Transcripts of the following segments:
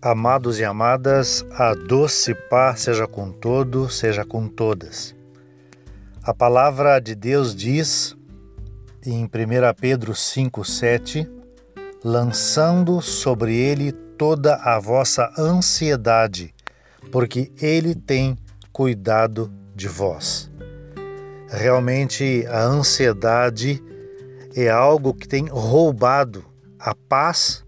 Amados e amadas, a doce paz seja com todos, seja com todas. A palavra de Deus diz em 1 Pedro 5,7: lançando sobre ele toda a vossa ansiedade, porque ele tem cuidado de vós. Realmente a ansiedade é algo que tem roubado a paz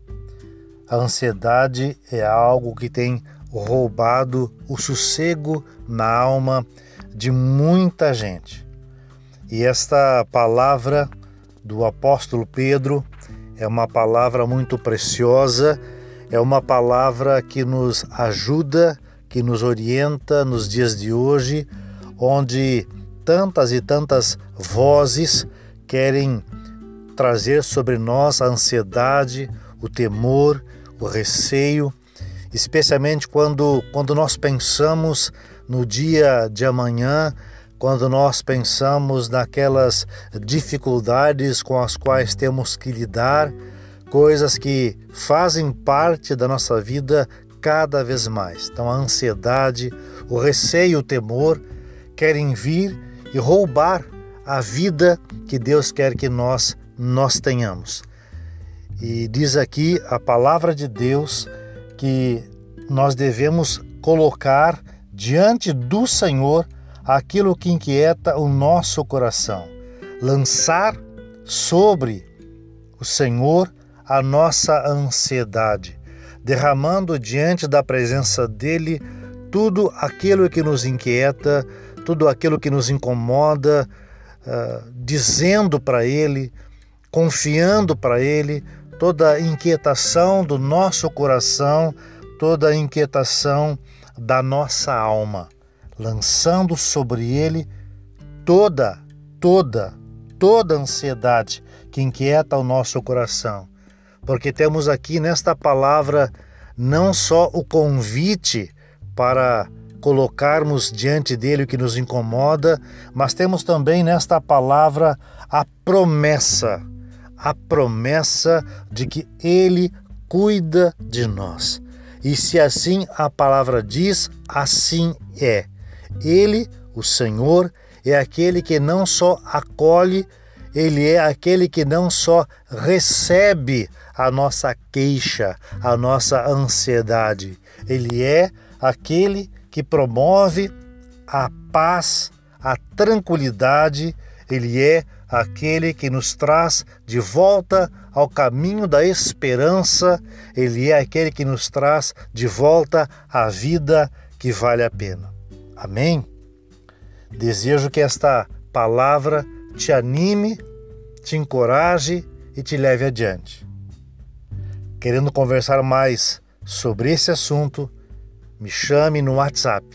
a ansiedade é algo que tem roubado o sossego na alma de muita gente. E esta palavra do apóstolo Pedro é uma palavra muito preciosa, é uma palavra que nos ajuda, que nos orienta nos dias de hoje, onde tantas e tantas vozes querem trazer sobre nós a ansiedade, o temor, o receio, especialmente quando, quando nós pensamos no dia de amanhã, quando nós pensamos naquelas dificuldades com as quais temos que lidar, coisas que fazem parte da nossa vida cada vez mais. Então a ansiedade, o receio, o temor querem vir e roubar a vida que Deus quer que nós nós tenhamos. E diz aqui a palavra de Deus que nós devemos colocar diante do Senhor aquilo que inquieta o nosso coração, lançar sobre o Senhor a nossa ansiedade, derramando diante da presença dele tudo aquilo que nos inquieta, tudo aquilo que nos incomoda, uh, dizendo para ele, confiando para ele toda inquietação do nosso coração, toda a inquietação da nossa alma, lançando sobre ele toda, toda, toda ansiedade que inquieta o nosso coração. Porque temos aqui nesta palavra não só o convite para colocarmos diante dele o que nos incomoda, mas temos também nesta palavra a promessa a promessa de que Ele cuida de nós. E se assim a palavra diz, assim é. Ele, o Senhor, é aquele que não só acolhe, ele é aquele que não só recebe a nossa queixa, a nossa ansiedade, ele é aquele que promove a paz, a tranquilidade, ele é aquele que nos traz de volta ao caminho da esperança, ele é aquele que nos traz de volta à vida que vale a pena. Amém? Desejo que esta palavra te anime, te encoraje e te leve adiante. Querendo conversar mais sobre esse assunto, me chame no WhatsApp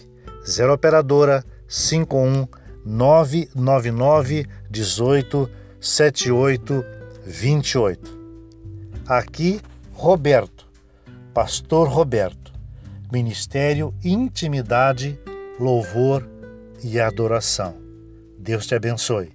0 operadora 51 999 18 78 28. Aqui, Roberto, Pastor Roberto, Ministério Intimidade, Louvor e Adoração. Deus te abençoe.